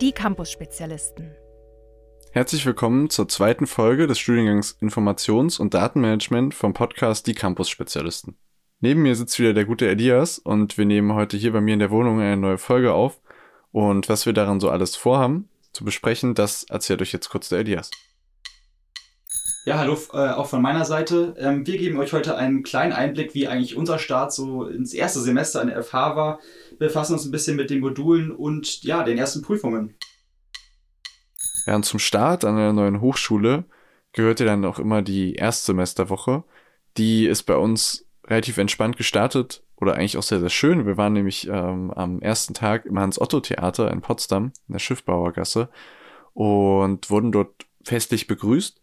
Die Campus-Spezialisten. Herzlich willkommen zur zweiten Folge des Studiengangs Informations- und Datenmanagement vom Podcast Die Campus-Spezialisten. Neben mir sitzt wieder der gute Elias und wir nehmen heute hier bei mir in der Wohnung eine neue Folge auf. Und was wir daran so alles vorhaben, zu besprechen, das erzählt euch jetzt kurz der Elias. Ja, hallo, äh, auch von meiner Seite. Ähm, wir geben euch heute einen kleinen Einblick, wie eigentlich unser Start so ins erste Semester an der FH war. Wir befassen uns ein bisschen mit den Modulen und ja, den ersten Prüfungen. Ja, und zum Start an der neuen Hochschule gehört ja dann auch immer die Erstsemesterwoche. Die ist bei uns relativ entspannt gestartet oder eigentlich auch sehr, sehr schön. Wir waren nämlich ähm, am ersten Tag im Hans-Otto-Theater in Potsdam, in der Schiffbauergasse und wurden dort festlich begrüßt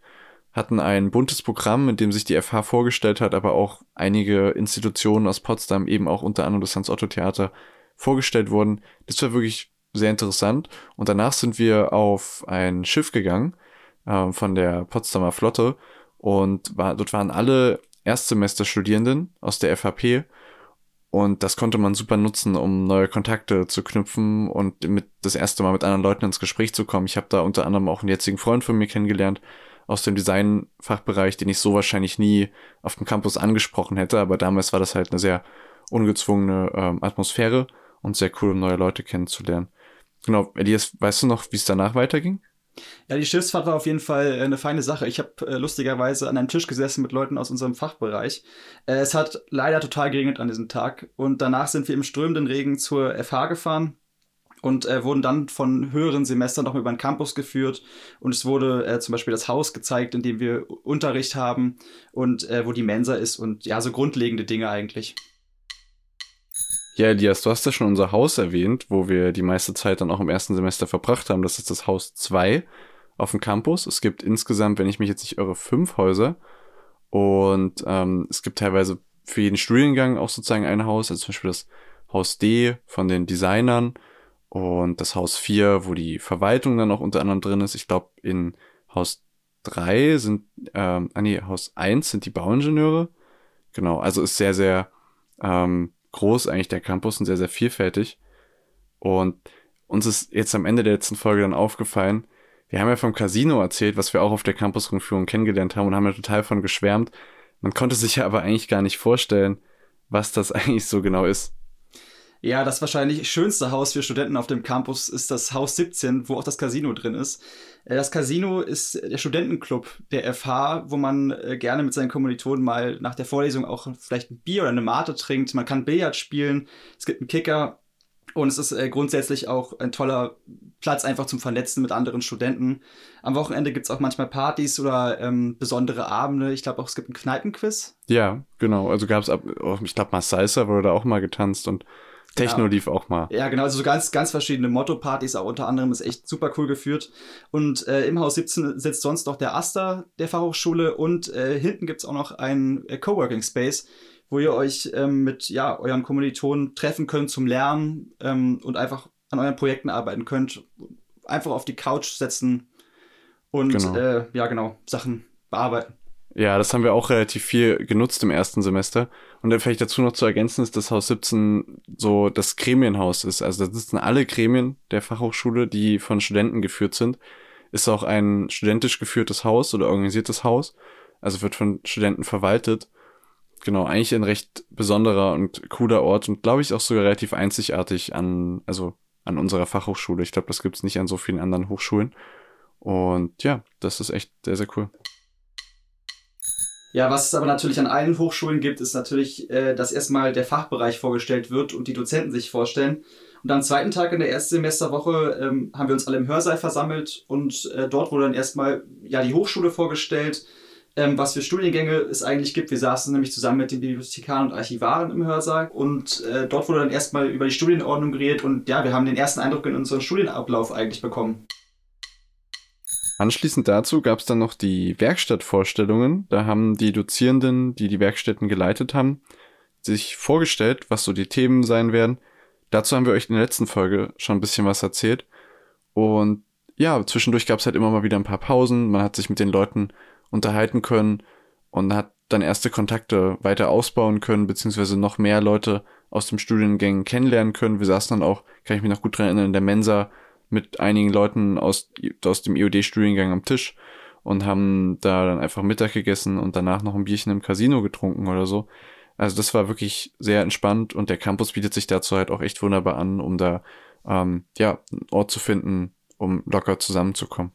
hatten ein buntes Programm, in dem sich die FH vorgestellt hat, aber auch einige Institutionen aus Potsdam, eben auch unter anderem das Hans-Otto-Theater, vorgestellt wurden. Das war wirklich sehr interessant. Und danach sind wir auf ein Schiff gegangen äh, von der Potsdamer Flotte und war, dort waren alle Erstsemesterstudierenden aus der FHP und das konnte man super nutzen, um neue Kontakte zu knüpfen und mit das erste Mal mit anderen Leuten ins Gespräch zu kommen. Ich habe da unter anderem auch einen jetzigen Freund von mir kennengelernt, aus dem Designfachbereich, den ich so wahrscheinlich nie auf dem Campus angesprochen hätte, aber damals war das halt eine sehr ungezwungene ähm, Atmosphäre und sehr cool, um neue Leute kennenzulernen. Genau, Elias, weißt du noch, wie es danach weiterging? Ja, die Schiffsfahrt war auf jeden Fall äh, eine feine Sache. Ich habe äh, lustigerweise an einem Tisch gesessen mit Leuten aus unserem Fachbereich. Äh, es hat leider total geregnet an diesem Tag und danach sind wir im strömenden Regen zur FH gefahren und äh, wurden dann von höheren Semestern noch über den Campus geführt und es wurde äh, zum Beispiel das Haus gezeigt, in dem wir Unterricht haben und äh, wo die Mensa ist und ja, so grundlegende Dinge eigentlich. Ja, Elias, du hast ja schon unser Haus erwähnt, wo wir die meiste Zeit dann auch im ersten Semester verbracht haben. Das ist das Haus 2 auf dem Campus. Es gibt insgesamt, wenn ich mich jetzt nicht irre, fünf Häuser. Und ähm, es gibt teilweise für jeden Studiengang auch sozusagen ein Haus, also zum Beispiel das Haus D von den Designern und das Haus 4, wo die Verwaltung dann auch unter anderem drin ist. Ich glaube, in Haus 3 sind, ähm, ah nee, Haus 1 sind die Bauingenieure. Genau, also ist sehr, sehr ähm, groß eigentlich der Campus und sehr, sehr vielfältig. Und uns ist jetzt am Ende der letzten Folge dann aufgefallen, wir haben ja vom Casino erzählt, was wir auch auf der Campusrundführung kennengelernt haben und haben ja total von geschwärmt. Man konnte sich ja aber eigentlich gar nicht vorstellen, was das eigentlich so genau ist. Ja, das wahrscheinlich schönste Haus für Studenten auf dem Campus ist das Haus 17, wo auch das Casino drin ist. Äh, das Casino ist der Studentenclub der FH, wo man äh, gerne mit seinen Kommilitonen mal nach der Vorlesung auch vielleicht ein Bier oder eine Mate trinkt. Man kann Billard spielen, es gibt einen Kicker und es ist äh, grundsätzlich auch ein toller Platz einfach zum Vernetzen mit anderen Studenten. Am Wochenende gibt's auch manchmal Partys oder ähm, besondere Abende. Ich glaube auch, es gibt einen Kneipenquiz. Ja, genau. Also gab's ab, oh, ich glaube Salsa wurde da auch mal getanzt und Techno lief auch mal. Ja, genau, also so ganz, ganz verschiedene Motto-Partys, auch unter anderem ist echt super cool geführt. Und äh, im Haus 17 sitzt sonst noch der Aster der Fachhochschule und äh, hinten gibt's auch noch einen äh, Coworking Space, wo ihr euch ähm, mit ja, euren Kommilitonen treffen könnt zum Lernen ähm, und einfach an euren Projekten arbeiten könnt. Einfach auf die Couch setzen und genau. Äh, ja, genau, Sachen bearbeiten. Ja, das haben wir auch relativ viel genutzt im ersten Semester. Und dann vielleicht dazu noch zu ergänzen ist, dass Haus 17 so das Gremienhaus ist. Also da sitzen alle Gremien der Fachhochschule, die von Studenten geführt sind. Ist auch ein studentisch geführtes Haus oder organisiertes Haus. Also wird von Studenten verwaltet. Genau, eigentlich ein recht besonderer und cooler Ort und glaube ich auch sogar relativ einzigartig an, also an unserer Fachhochschule. Ich glaube, das gibt's nicht an so vielen anderen Hochschulen. Und ja, das ist echt sehr, sehr cool. Ja, was es aber natürlich an allen Hochschulen gibt, ist natürlich, äh, dass erstmal der Fachbereich vorgestellt wird und die Dozenten sich vorstellen. Und am zweiten Tag in der ersten Semesterwoche ähm, haben wir uns alle im Hörsaal versammelt und äh, dort wurde dann erstmal ja die Hochschule vorgestellt, ähm, was für Studiengänge es eigentlich gibt. Wir saßen nämlich zusammen mit den Bibliothekaren und Archivaren im Hörsaal und äh, dort wurde dann erstmal über die Studienordnung geredet und ja, wir haben den ersten Eindruck in unserem Studienablauf eigentlich bekommen. Anschließend dazu gab es dann noch die Werkstattvorstellungen. Da haben die Dozierenden, die die Werkstätten geleitet haben, sich vorgestellt, was so die Themen sein werden. Dazu haben wir euch in der letzten Folge schon ein bisschen was erzählt. Und ja, zwischendurch gab es halt immer mal wieder ein paar Pausen. Man hat sich mit den Leuten unterhalten können und hat dann erste Kontakte weiter ausbauen können, beziehungsweise noch mehr Leute aus dem Studiengang kennenlernen können. Wir saßen dann auch, kann ich mich noch gut dran erinnern, in der Mensa mit einigen Leuten aus, aus dem IOD-Studiengang am Tisch und haben da dann einfach Mittag gegessen und danach noch ein Bierchen im Casino getrunken oder so. Also das war wirklich sehr entspannt und der Campus bietet sich dazu halt auch echt wunderbar an, um da ähm, ja einen Ort zu finden, um locker zusammenzukommen.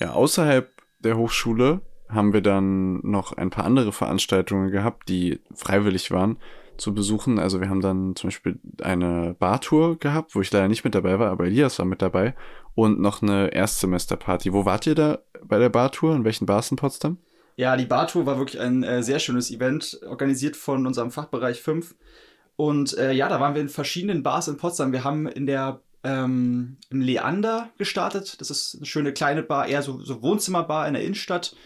Ja, außerhalb der Hochschule haben wir dann noch ein paar andere Veranstaltungen gehabt, die freiwillig waren zu besuchen. Also wir haben dann zum Beispiel eine Bartour gehabt, wo ich leider nicht mit dabei war, aber Elias war mit dabei. Und noch eine Erstsemesterparty. Wo wart ihr da bei der Bartour? In welchen Bars in Potsdam? Ja, die Bartour war wirklich ein äh, sehr schönes Event, organisiert von unserem Fachbereich 5. Und äh, ja, da waren wir in verschiedenen Bars in Potsdam. Wir haben in der ähm, im Leander gestartet. Das ist eine schöne kleine Bar, eher so, so Wohnzimmerbar in der Innenstadt.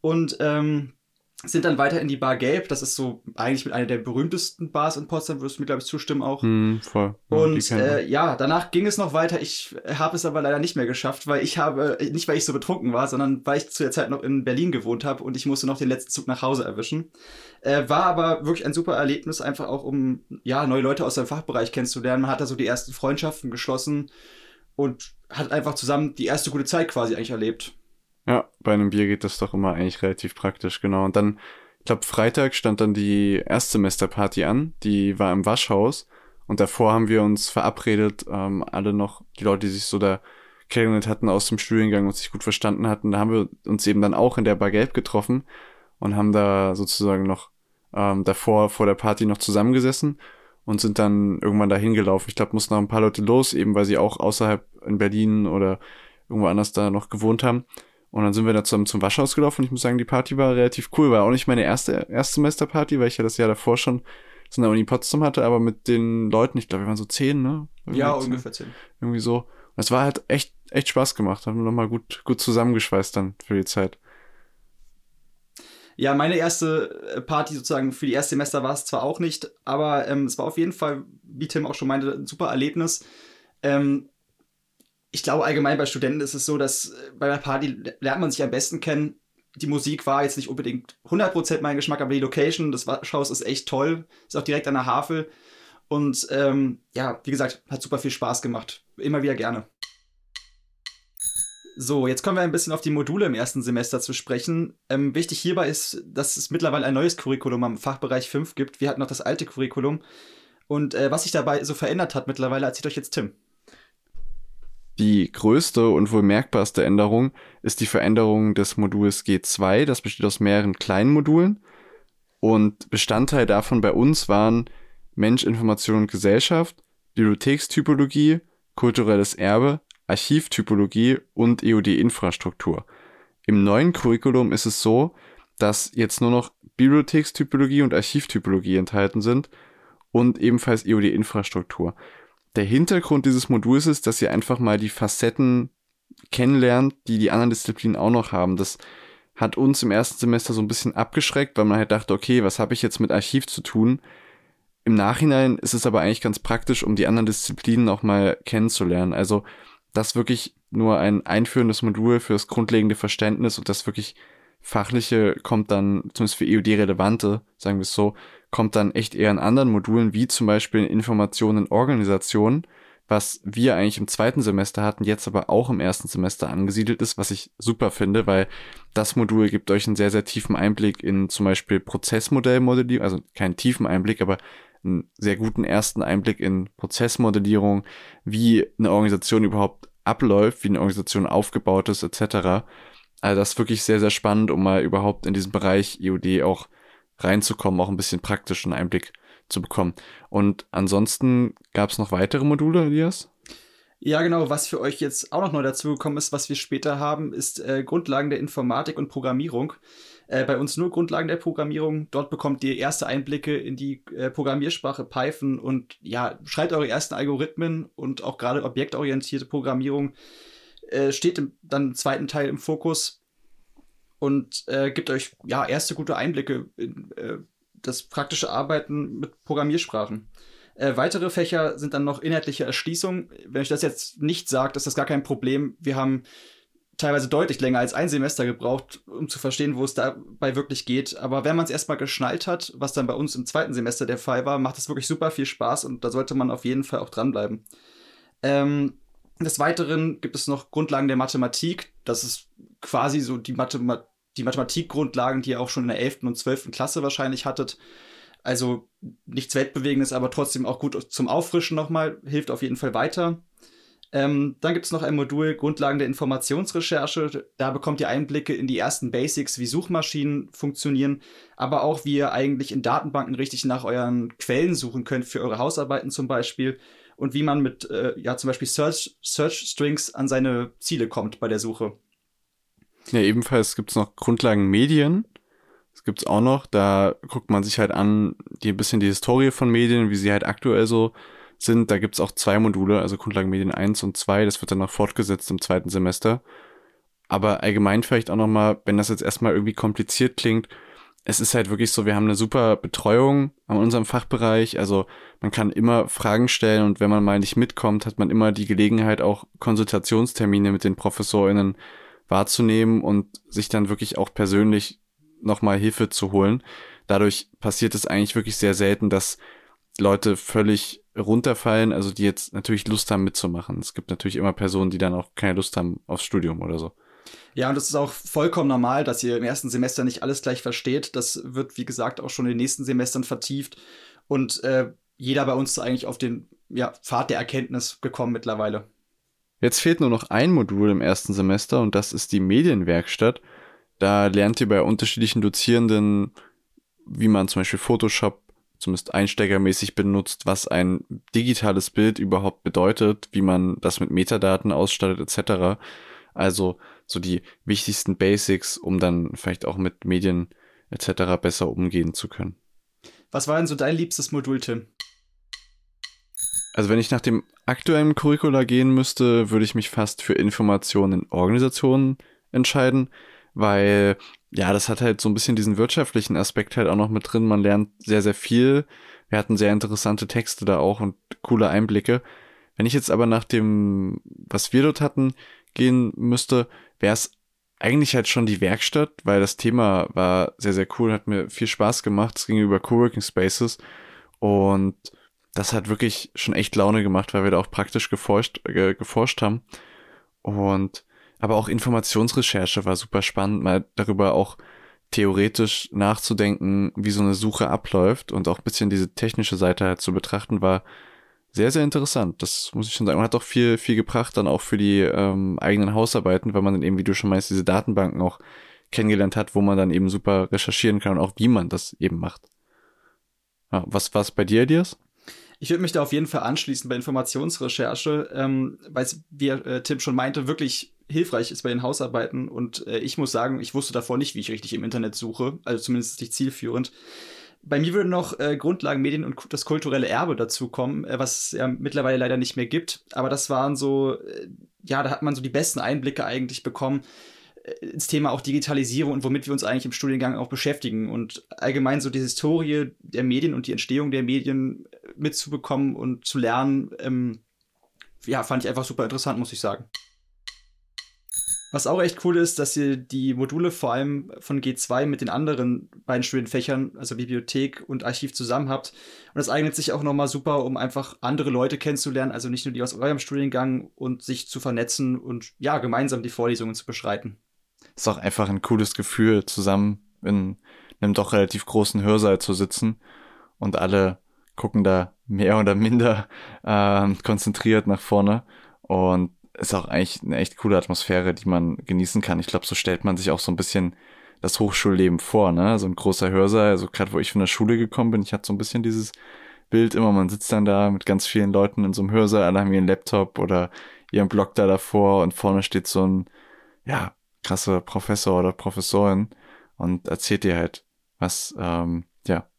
Und ähm, sind dann weiter in die Bar Gelb. Das ist so eigentlich mit einer der berühmtesten Bars in Potsdam, würdest du mir, glaube ich, zustimmen auch. Hm, voll. Ja, und äh, ja, danach ging es noch weiter. Ich habe es aber leider nicht mehr geschafft, weil ich habe, nicht weil ich so betrunken war, sondern weil ich zu der Zeit noch in Berlin gewohnt habe und ich musste noch den letzten Zug nach Hause erwischen. Äh, war aber wirklich ein super Erlebnis, einfach auch um ja, neue Leute aus dem Fachbereich kennenzulernen. Man hat da so die ersten Freundschaften geschlossen und hat einfach zusammen die erste gute Zeit quasi eigentlich erlebt. Bei einem Bier geht das doch immer eigentlich relativ praktisch, genau. Und dann, ich glaube, Freitag stand dann die Erstsemesterparty an, die war im Waschhaus. Und davor haben wir uns verabredet, ähm, alle noch, die Leute, die sich so da kennengelernt hatten aus dem Studiengang und sich gut verstanden hatten, da haben wir uns eben dann auch in der Bar Gelb getroffen und haben da sozusagen noch ähm, davor vor der Party noch zusammengesessen und sind dann irgendwann dahin gelaufen. Ich glaube, mussten noch ein paar Leute los, eben weil sie auch außerhalb in Berlin oder irgendwo anders da noch gewohnt haben. Und dann sind wir da zusammen zum Waschhaus gelaufen und ich muss sagen, die Party war relativ cool. War auch nicht meine erste Erstsemesterparty, weil ich ja das Jahr davor schon so eine Uni Potsdam hatte, aber mit den Leuten, ich glaube, wir waren so zehn, ne? Irgendwie ja, ungefähr zehn. Irgendwie so. Und es war halt echt, echt Spaß gemacht. Haben wir nochmal gut, gut zusammengeschweißt dann für die Zeit. Ja, meine erste äh, Party sozusagen für die erste Semester war es zwar auch nicht, aber ähm, es war auf jeden Fall, wie Tim auch schon meinte, ein super Erlebnis. Ähm, ich glaube allgemein bei Studenten ist es so, dass äh, bei einer Party lernt man sich am besten kennen. Die Musik war jetzt nicht unbedingt 100% mein Geschmack, aber die Location des Schaus ist echt toll. Ist auch direkt an der Havel. Und ähm, ja, wie gesagt, hat super viel Spaß gemacht. Immer wieder gerne. So, jetzt kommen wir ein bisschen auf die Module im ersten Semester zu sprechen. Ähm, wichtig hierbei ist, dass es mittlerweile ein neues Curriculum am Fachbereich 5 gibt. Wir hatten noch das alte Curriculum. Und äh, was sich dabei so verändert hat mittlerweile, erzählt euch jetzt Tim. Die größte und wohl merkbarste Änderung ist die Veränderung des Moduls G2. Das besteht aus mehreren kleinen Modulen. Und Bestandteil davon bei uns waren Mensch, Information und Gesellschaft, Bibliothekstypologie, kulturelles Erbe, Archivtypologie und EOD-Infrastruktur. Im neuen Curriculum ist es so, dass jetzt nur noch Bibliothekstypologie und Archivtypologie enthalten sind und ebenfalls EOD-Infrastruktur. Der Hintergrund dieses Moduls ist, dass ihr einfach mal die Facetten kennenlernt, die die anderen Disziplinen auch noch haben. Das hat uns im ersten Semester so ein bisschen abgeschreckt, weil man halt dachte, okay, was habe ich jetzt mit Archiv zu tun? Im Nachhinein ist es aber eigentlich ganz praktisch, um die anderen Disziplinen auch mal kennenzulernen. Also das wirklich nur ein einführendes Modul fürs grundlegende Verständnis und das wirklich fachliche kommt dann, zumindest für EUD-relevante, sagen wir es so, kommt dann echt eher in anderen Modulen, wie zum Beispiel in Informationen in Organisationen, was wir eigentlich im zweiten Semester hatten, jetzt aber auch im ersten Semester angesiedelt ist, was ich super finde, weil das Modul gibt euch einen sehr, sehr tiefen Einblick in zum Beispiel Prozessmodellmodellierung, also keinen tiefen Einblick, aber einen sehr guten ersten Einblick in Prozessmodellierung, wie eine Organisation überhaupt abläuft, wie eine Organisation aufgebaut ist, etc. Also das ist wirklich sehr, sehr spannend, um mal überhaupt in diesem Bereich EOD auch reinzukommen, auch ein bisschen praktischen Einblick zu bekommen. Und ansonsten gab es noch weitere Module, Elias? Ja, genau. Was für euch jetzt auch noch neu dazugekommen ist, was wir später haben, ist äh, Grundlagen der Informatik und Programmierung. Äh, bei uns nur Grundlagen der Programmierung. Dort bekommt ihr erste Einblicke in die äh, Programmiersprache Python und ja, schreibt eure ersten Algorithmen und auch gerade objektorientierte Programmierung äh, steht im, dann im zweiten Teil im Fokus und äh, gibt euch ja erste gute Einblicke in, äh, das praktische Arbeiten mit Programmiersprachen. Äh, weitere Fächer sind dann noch inhaltliche Erschließung. Wenn ich das jetzt nicht sage, ist das gar kein Problem. Wir haben teilweise deutlich länger als ein Semester gebraucht, um zu verstehen, wo es dabei wirklich geht. Aber wenn man es erstmal geschnallt hat, was dann bei uns im zweiten Semester der Fall war, macht es wirklich super viel Spaß und da sollte man auf jeden Fall auch dranbleiben. Ähm, des Weiteren gibt es noch Grundlagen der Mathematik. Das ist quasi so die, Mathema die Mathematikgrundlagen, die ihr auch schon in der 11. und 12. Klasse wahrscheinlich hattet. Also nichts Weltbewegendes, aber trotzdem auch gut zum Auffrischen nochmal. Hilft auf jeden Fall weiter. Ähm, dann gibt es noch ein Modul Grundlagen der Informationsrecherche. Da bekommt ihr Einblicke in die ersten Basics, wie Suchmaschinen funktionieren, aber auch wie ihr eigentlich in Datenbanken richtig nach euren Quellen suchen könnt für eure Hausarbeiten zum Beispiel und wie man mit äh, ja zum Beispiel Search, Search Strings an seine Ziele kommt bei der Suche. Ja, ebenfalls gibt es noch Grundlagen Medien. Das gibt es auch noch. Da guckt man sich halt an, die ein bisschen die Historie von Medien, wie sie halt aktuell so sind. Da gibt's auch zwei Module, also Grundlagenmedien 1 und 2. Das wird dann noch fortgesetzt im zweiten Semester. Aber allgemein vielleicht auch nochmal, wenn das jetzt erstmal irgendwie kompliziert klingt, es ist halt wirklich so, wir haben eine super Betreuung an unserem Fachbereich. Also man kann immer Fragen stellen und wenn man mal nicht mitkommt, hat man immer die Gelegenheit, auch Konsultationstermine mit den ProfessorInnen wahrzunehmen und sich dann wirklich auch persönlich nochmal Hilfe zu holen. Dadurch passiert es eigentlich wirklich sehr selten, dass Leute völlig runterfallen, also die jetzt natürlich Lust haben mitzumachen. Es gibt natürlich immer Personen, die dann auch keine Lust haben aufs Studium oder so. Ja, und es ist auch vollkommen normal, dass ihr im ersten Semester nicht alles gleich versteht. Das wird, wie gesagt, auch schon in den nächsten Semestern vertieft. Und äh, jeder bei uns ist eigentlich auf den ja, Pfad der Erkenntnis gekommen mittlerweile. Jetzt fehlt nur noch ein Modul im ersten Semester und das ist die Medienwerkstatt. Da lernt ihr bei unterschiedlichen Dozierenden, wie man zum Beispiel Photoshop zumindest einsteigermäßig benutzt, was ein digitales Bild überhaupt bedeutet, wie man das mit Metadaten ausstattet etc. Also so die wichtigsten Basics, um dann vielleicht auch mit Medien etc. besser umgehen zu können. Was war denn so dein liebstes Modul, Tim? Also wenn ich nach dem aktuellen Curricula gehen müsste, würde ich mich fast für Informationen in Organisationen entscheiden, weil ja, das hat halt so ein bisschen diesen wirtschaftlichen Aspekt halt auch noch mit drin. Man lernt sehr, sehr viel. Wir hatten sehr interessante Texte da auch und coole Einblicke. Wenn ich jetzt aber nach dem, was wir dort hatten, gehen müsste, wäre es eigentlich halt schon die Werkstatt, weil das Thema war sehr, sehr cool, hat mir viel Spaß gemacht. Es ging über Coworking Spaces und das hat wirklich schon echt Laune gemacht, weil wir da auch praktisch geforscht, äh, geforscht haben. Und aber auch Informationsrecherche war super spannend, mal darüber auch theoretisch nachzudenken, wie so eine Suche abläuft und auch ein bisschen diese technische Seite halt zu betrachten, war sehr, sehr interessant. Das muss ich schon sagen. Man hat auch viel, viel gebracht dann auch für die ähm, eigenen Hausarbeiten, weil man dann eben, wie du schon meinst, diese Datenbanken auch kennengelernt hat, wo man dann eben super recherchieren kann und auch wie man das eben macht. Ja, was war es bei dir, Elias? Ich würde mich da auf jeden Fall anschließen bei Informationsrecherche, ähm, weil es, wie äh, Tim schon meinte, wirklich hilfreich ist bei den Hausarbeiten. Und äh, ich muss sagen, ich wusste davor nicht, wie ich richtig im Internet suche, also zumindest nicht zielführend. Bei mir würde noch äh, Grundlagen Medien und das kulturelle Erbe dazukommen, äh, was es ja mittlerweile leider nicht mehr gibt. Aber das waren so, äh, ja, da hat man so die besten Einblicke eigentlich bekommen äh, ins Thema auch Digitalisierung und womit wir uns eigentlich im Studiengang auch beschäftigen und allgemein so die Historie der Medien und die Entstehung der Medien mitzubekommen und zu lernen, ähm, ja, fand ich einfach super interessant, muss ich sagen. Was auch echt cool ist, dass ihr die Module vor allem von G2 mit den anderen beiden Studienfächern, also Bibliothek und Archiv zusammen habt. Und das eignet sich auch nochmal super, um einfach andere Leute kennenzulernen, also nicht nur die aus eurem Studiengang und sich zu vernetzen und ja, gemeinsam die Vorlesungen zu beschreiten. Ist auch einfach ein cooles Gefühl, zusammen in einem doch relativ großen Hörsaal zu sitzen und alle gucken da mehr oder minder äh, konzentriert nach vorne und ist auch eigentlich eine echt coole Atmosphäre, die man genießen kann. Ich glaube, so stellt man sich auch so ein bisschen das Hochschulleben vor, ne? So ein großer Hörsaal, also gerade wo ich von der Schule gekommen bin, ich hatte so ein bisschen dieses Bild immer, man sitzt dann da mit ganz vielen Leuten in so einem Hörsaal, alle haben ihren Laptop oder ihren Blog da davor und vorne steht so ein, ja, krasser Professor oder Professorin und erzählt dir halt was, ähm,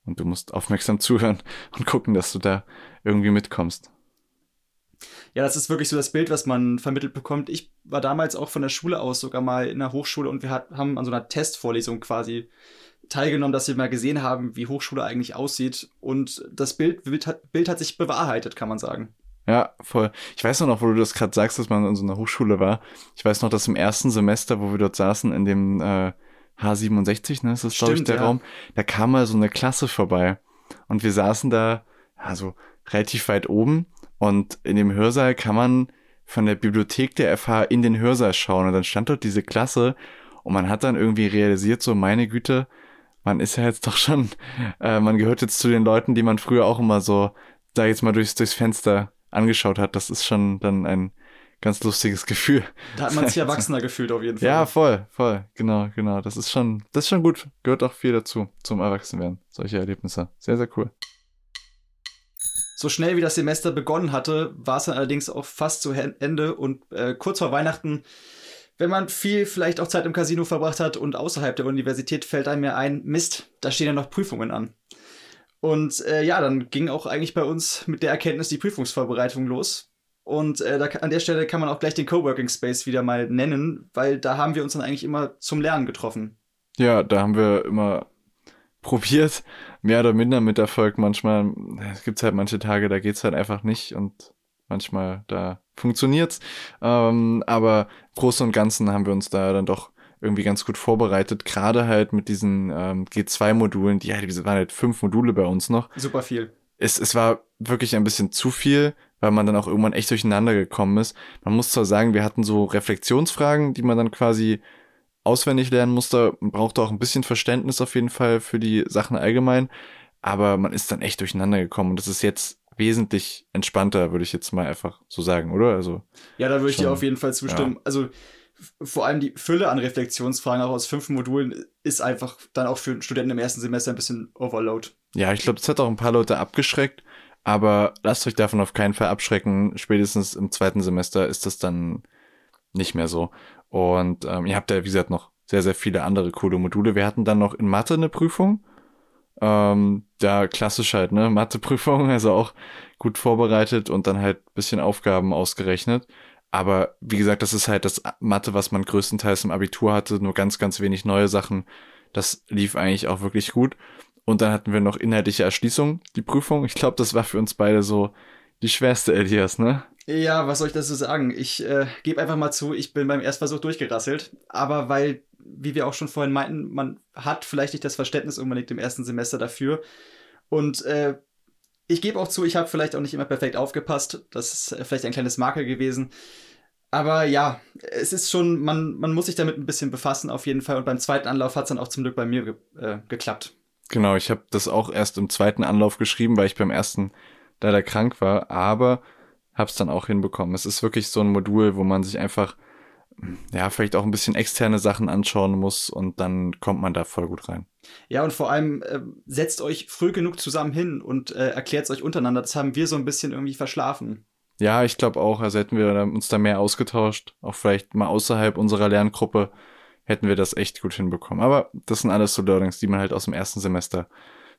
und du musst aufmerksam zuhören und gucken, dass du da irgendwie mitkommst. Ja, das ist wirklich so das Bild, was man vermittelt bekommt. Ich war damals auch von der Schule aus sogar mal in der Hochschule und wir hat, haben an so einer Testvorlesung quasi teilgenommen, dass wir mal gesehen haben, wie Hochschule eigentlich aussieht. Und das Bild, Bild, hat, Bild hat sich bewahrheitet, kann man sagen. Ja, voll. Ich weiß noch, wo du das gerade sagst, dass man in so einer Hochschule war. Ich weiß noch, dass im ersten Semester, wo wir dort saßen, in dem äh, H67, ne, ist das, glaube ich, der ja. Raum, da kam mal so eine Klasse vorbei. Und wir saßen da, also relativ weit oben. Und in dem Hörsaal kann man von der Bibliothek der FH in den Hörsaal schauen. Und dann stand dort diese Klasse und man hat dann irgendwie realisiert, so meine Güte, man ist ja jetzt doch schon, äh, man gehört jetzt zu den Leuten, die man früher auch immer so, da jetzt mal durchs, durchs Fenster angeschaut hat. Das ist schon dann ein ganz lustiges Gefühl. Da hat man sich erwachsener gefühlt auf jeden Fall. Ja, voll, voll, genau, genau. Das ist schon, das ist schon gut. Gehört auch viel dazu, zum Erwachsenwerden. Solche Erlebnisse. Sehr, sehr cool. So schnell wie das Semester begonnen hatte, war es dann allerdings auch fast zu Ende und äh, kurz vor Weihnachten, wenn man viel vielleicht auch Zeit im Casino verbracht hat und außerhalb der Universität fällt einem ja ein, Mist, da stehen ja noch Prüfungen an. Und äh, ja, dann ging auch eigentlich bei uns mit der Erkenntnis die Prüfungsvorbereitung los. Und äh, da, an der Stelle kann man auch gleich den Coworking Space wieder mal nennen, weil da haben wir uns dann eigentlich immer zum Lernen getroffen. Ja, da haben wir immer probiert, mehr oder minder mit Erfolg. Manchmal es gibt halt manche Tage, da geht's halt einfach nicht und manchmal da funktioniert's. Ähm, aber Großen und Ganzen haben wir uns da dann doch irgendwie ganz gut vorbereitet, gerade halt mit diesen ähm, G2-Modulen, die halt, waren halt fünf Module bei uns noch. Super viel. Es, es war wirklich ein bisschen zu viel, weil man dann auch irgendwann echt durcheinander gekommen ist. Man muss zwar sagen, wir hatten so Reflexionsfragen, die man dann quasi auswendig lernen musste, man brauchte auch ein bisschen Verständnis auf jeden Fall für die Sachen allgemein, aber man ist dann echt durcheinander gekommen und das ist jetzt wesentlich entspannter, würde ich jetzt mal einfach so sagen, oder? Also ja, da würde ich dir auf jeden Fall zustimmen. Ja. Also vor allem die Fülle an Reflexionsfragen auch aus fünf Modulen ist einfach dann auch für Studenten im ersten Semester ein bisschen Overload. Ja, ich glaube, das hat auch ein paar Leute abgeschreckt, aber lasst euch davon auf keinen Fall abschrecken. Spätestens im zweiten Semester ist das dann nicht mehr so. Und ähm, ihr habt ja, wie gesagt, noch sehr, sehr viele andere coole Module. Wir hatten dann noch in Mathe eine Prüfung. Ähm, da klassisch halt, ne, Matheprüfung, also auch gut vorbereitet und dann halt bisschen Aufgaben ausgerechnet. Aber wie gesagt, das ist halt das Mathe, was man größtenteils im Abitur hatte, nur ganz, ganz wenig neue Sachen. Das lief eigentlich auch wirklich gut. Und dann hatten wir noch inhaltliche Erschließung, die Prüfung. Ich glaube, das war für uns beide so die schwerste, Elias, ne? Ja, was soll ich dazu sagen? Ich äh, gebe einfach mal zu, ich bin beim Erstversuch durchgerasselt. Aber weil, wie wir auch schon vorhin meinten, man hat vielleicht nicht das Verständnis unbedingt im ersten Semester dafür. Und äh, ich gebe auch zu, ich habe vielleicht auch nicht immer perfekt aufgepasst. Das ist äh, vielleicht ein kleines Makel gewesen. Aber ja, es ist schon, man, man muss sich damit ein bisschen befassen auf jeden Fall. Und beim zweiten Anlauf hat es dann auch zum Glück bei mir ge äh, geklappt. Genau, ich habe das auch erst im zweiten Anlauf geschrieben, weil ich beim ersten leider krank war. Aber hab's dann auch hinbekommen. Es ist wirklich so ein Modul, wo man sich einfach, ja, vielleicht auch ein bisschen externe Sachen anschauen muss und dann kommt man da voll gut rein. Ja, und vor allem äh, setzt euch früh genug zusammen hin und äh, erklärt es euch untereinander. Das haben wir so ein bisschen irgendwie verschlafen. Ja, ich glaube auch, also hätten wir uns da mehr ausgetauscht, auch vielleicht mal außerhalb unserer Lerngruppe, hätten wir das echt gut hinbekommen. Aber das sind alles so Learnings, die man halt aus dem ersten Semester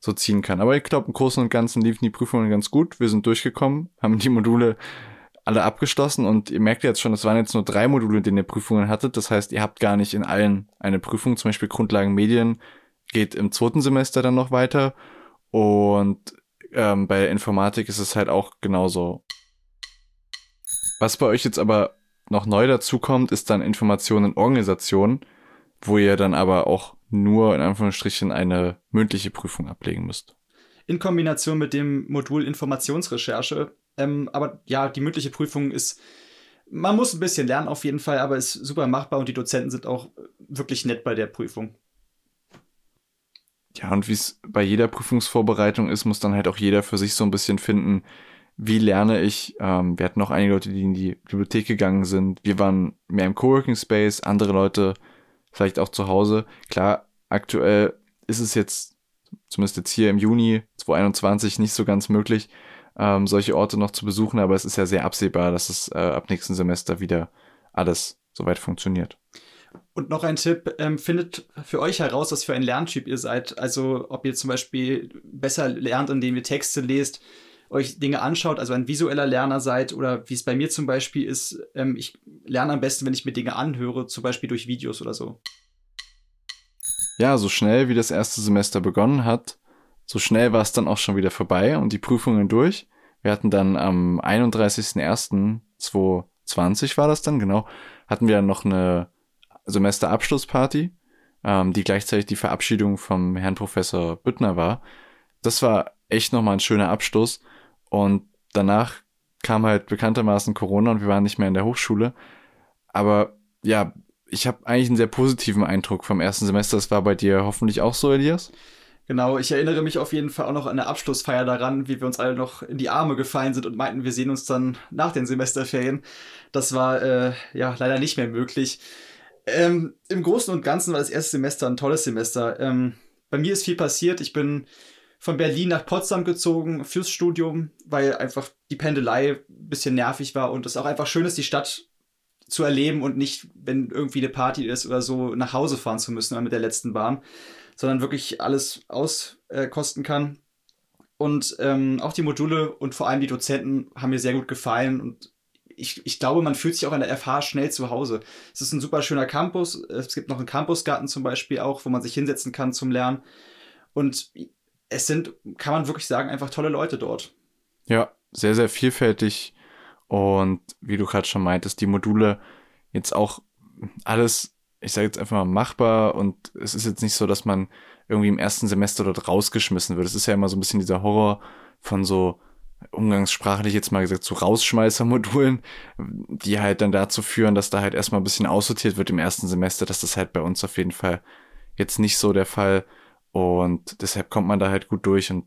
so ziehen kann. Aber ich glaube, im Großen und Ganzen liefen die Prüfungen ganz gut. Wir sind durchgekommen, haben die Module alle abgeschlossen und ihr merkt jetzt schon, es waren jetzt nur drei Module, in denen ihr Prüfungen hattet. Das heißt, ihr habt gar nicht in allen eine Prüfung. Zum Beispiel Grundlagen Medien geht im zweiten Semester dann noch weiter. Und ähm, bei Informatik ist es halt auch genauso. Was bei euch jetzt aber noch neu dazu kommt, ist dann Information in Organisation, wo ihr dann aber auch nur in Anführungsstrichen eine mündliche Prüfung ablegen müsst. In Kombination mit dem Modul Informationsrecherche. Ähm, aber ja, die mündliche Prüfung ist, man muss ein bisschen lernen auf jeden Fall, aber ist super machbar und die Dozenten sind auch wirklich nett bei der Prüfung. Ja, und wie es bei jeder Prüfungsvorbereitung ist, muss dann halt auch jeder für sich so ein bisschen finden, wie lerne ich. Ähm, wir hatten auch einige Leute, die in die Bibliothek gegangen sind. Wir waren mehr im Coworking Space, andere Leute vielleicht auch zu Hause. Klar, aktuell ist es jetzt, zumindest jetzt hier im Juni 2021, nicht so ganz möglich, ähm, solche Orte noch zu besuchen, aber es ist ja sehr absehbar, dass es äh, ab nächsten Semester wieder alles soweit funktioniert. Und noch ein Tipp, ähm, findet für euch heraus, was für ein Lerntyp ihr seid. Also ob ihr zum Beispiel besser lernt, indem ihr Texte lest, euch Dinge anschaut, also ein visueller Lerner seid oder wie es bei mir zum Beispiel ist, ähm, ich lerne am besten, wenn ich mir Dinge anhöre, zum Beispiel durch Videos oder so. ja, so schnell wie das erste Semester begonnen hat, so schnell war es dann auch schon wieder vorbei und die Prüfungen durch. Wir hatten dann am 31.01.2020 war das dann, genau, hatten wir noch eine Semesterabschlussparty, ähm, die gleichzeitig die Verabschiedung vom Herrn Professor Büttner war. Das war echt nochmal ein schöner Abschluss und danach kam halt bekanntermaßen Corona und wir waren nicht mehr in der Hochschule. Aber ja, ich habe eigentlich einen sehr positiven Eindruck vom ersten Semester. Das war bei dir hoffentlich auch so, Elias? Genau, ich erinnere mich auf jeden Fall auch noch an der Abschlussfeier daran, wie wir uns alle noch in die Arme gefallen sind und meinten, wir sehen uns dann nach den Semesterferien. Das war äh, ja leider nicht mehr möglich. Ähm, Im Großen und Ganzen war das erste Semester ein tolles Semester. Ähm, bei mir ist viel passiert. Ich bin von Berlin nach Potsdam gezogen fürs Studium, weil einfach die Pendelei ein bisschen nervig war und es auch einfach schön ist, die Stadt zu erleben und nicht, wenn irgendwie eine Party ist oder so, nach Hause fahren zu müssen mit der letzten Bahn, sondern wirklich alles auskosten äh, kann. Und ähm, auch die Module und vor allem die Dozenten haben mir sehr gut gefallen und ich, ich glaube, man fühlt sich auch an der FH schnell zu Hause. Es ist ein super schöner Campus. Es gibt noch einen Campusgarten zum Beispiel auch, wo man sich hinsetzen kann zum Lernen. Und es sind, kann man wirklich sagen, einfach tolle Leute dort. Ja, sehr, sehr vielfältig und wie du gerade schon meintest, die Module jetzt auch alles, ich sage jetzt einfach mal machbar und es ist jetzt nicht so, dass man irgendwie im ersten Semester dort rausgeschmissen wird. Es ist ja immer so ein bisschen dieser Horror von so umgangssprachlich jetzt mal gesagt, so Rausschmeißer-Modulen, die halt dann dazu führen, dass da halt erstmal ein bisschen aussortiert wird im ersten Semester. dass Das halt bei uns auf jeden Fall jetzt nicht so der Fall. Und deshalb kommt man da halt gut durch und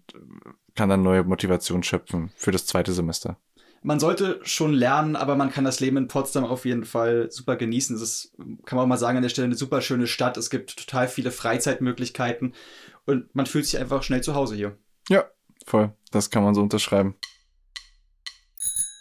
kann dann neue Motivation schöpfen für das zweite Semester man sollte schon lernen, aber man kann das Leben in Potsdam auf jeden Fall super genießen. Es ist, kann man mal sagen, an der Stelle eine super schöne Stadt. Es gibt total viele Freizeitmöglichkeiten und man fühlt sich einfach schnell zu Hause hier. Ja, voll. Das kann man so unterschreiben.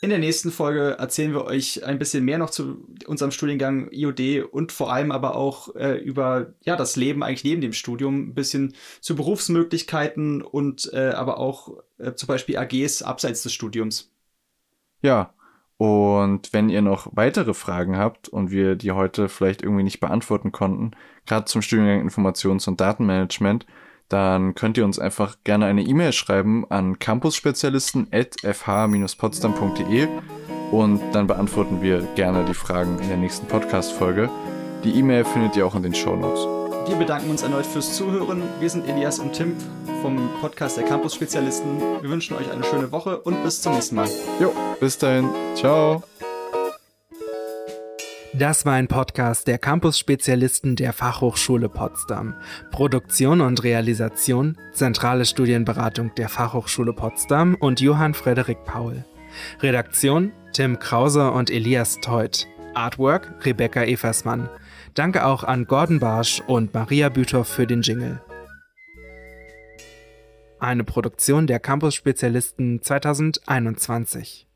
In der nächsten Folge erzählen wir euch ein bisschen mehr noch zu unserem Studiengang IOD und vor allem aber auch äh, über ja, das Leben eigentlich neben dem Studium, ein bisschen zu Berufsmöglichkeiten und äh, aber auch äh, zum Beispiel AGs abseits des Studiums. Ja, und wenn ihr noch weitere Fragen habt und wir die heute vielleicht irgendwie nicht beantworten konnten, gerade zum Studiengang Informations- und Datenmanagement, dann könnt ihr uns einfach gerne eine E-Mail schreiben an campusspezialisten.fh-potsdam.de und dann beantworten wir gerne die Fragen in der nächsten Podcast-Folge. Die E-Mail findet ihr auch in den Show Notes. Wir bedanken uns erneut fürs Zuhören. Wir sind Elias und Tim vom Podcast der Campus-Spezialisten. Wir wünschen euch eine schöne Woche und bis zum nächsten Mal. Jo, bis dahin. Ciao. Das war ein Podcast der Campus-Spezialisten der Fachhochschule Potsdam. Produktion und Realisation, zentrale Studienberatung der Fachhochschule Potsdam und Johann Frederik Paul. Redaktion Tim Krause und Elias Teut. Artwork Rebecca Eversmann. Danke auch an Gordon Barsch und Maria Büthoff für den Jingle. Eine Produktion der Campus Spezialisten 2021.